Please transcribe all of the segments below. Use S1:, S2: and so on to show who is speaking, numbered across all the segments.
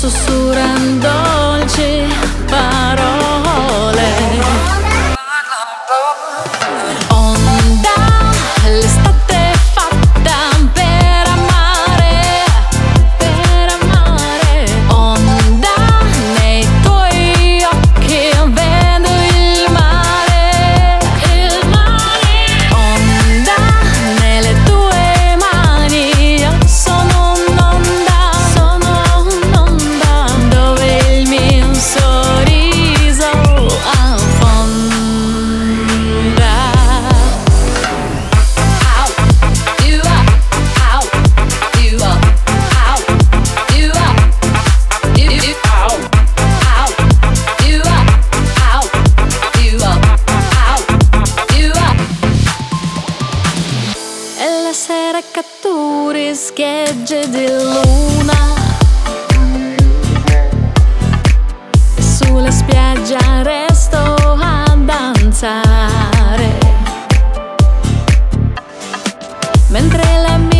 S1: catturi, schegge di luna. Sulla spiaggia resto a danzare. Mentre la mia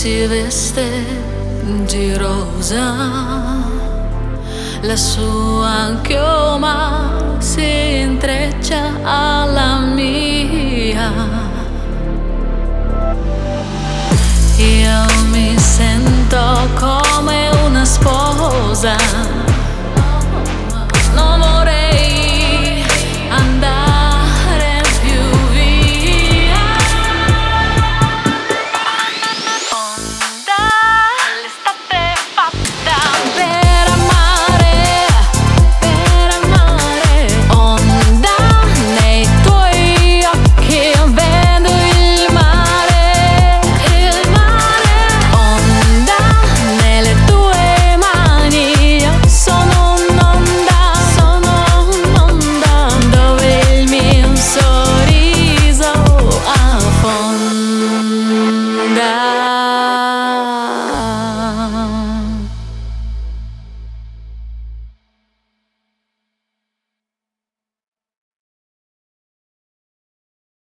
S1: si veste di rosa, la sua chioma si intreccia alla mia. Io mi sento come una sposa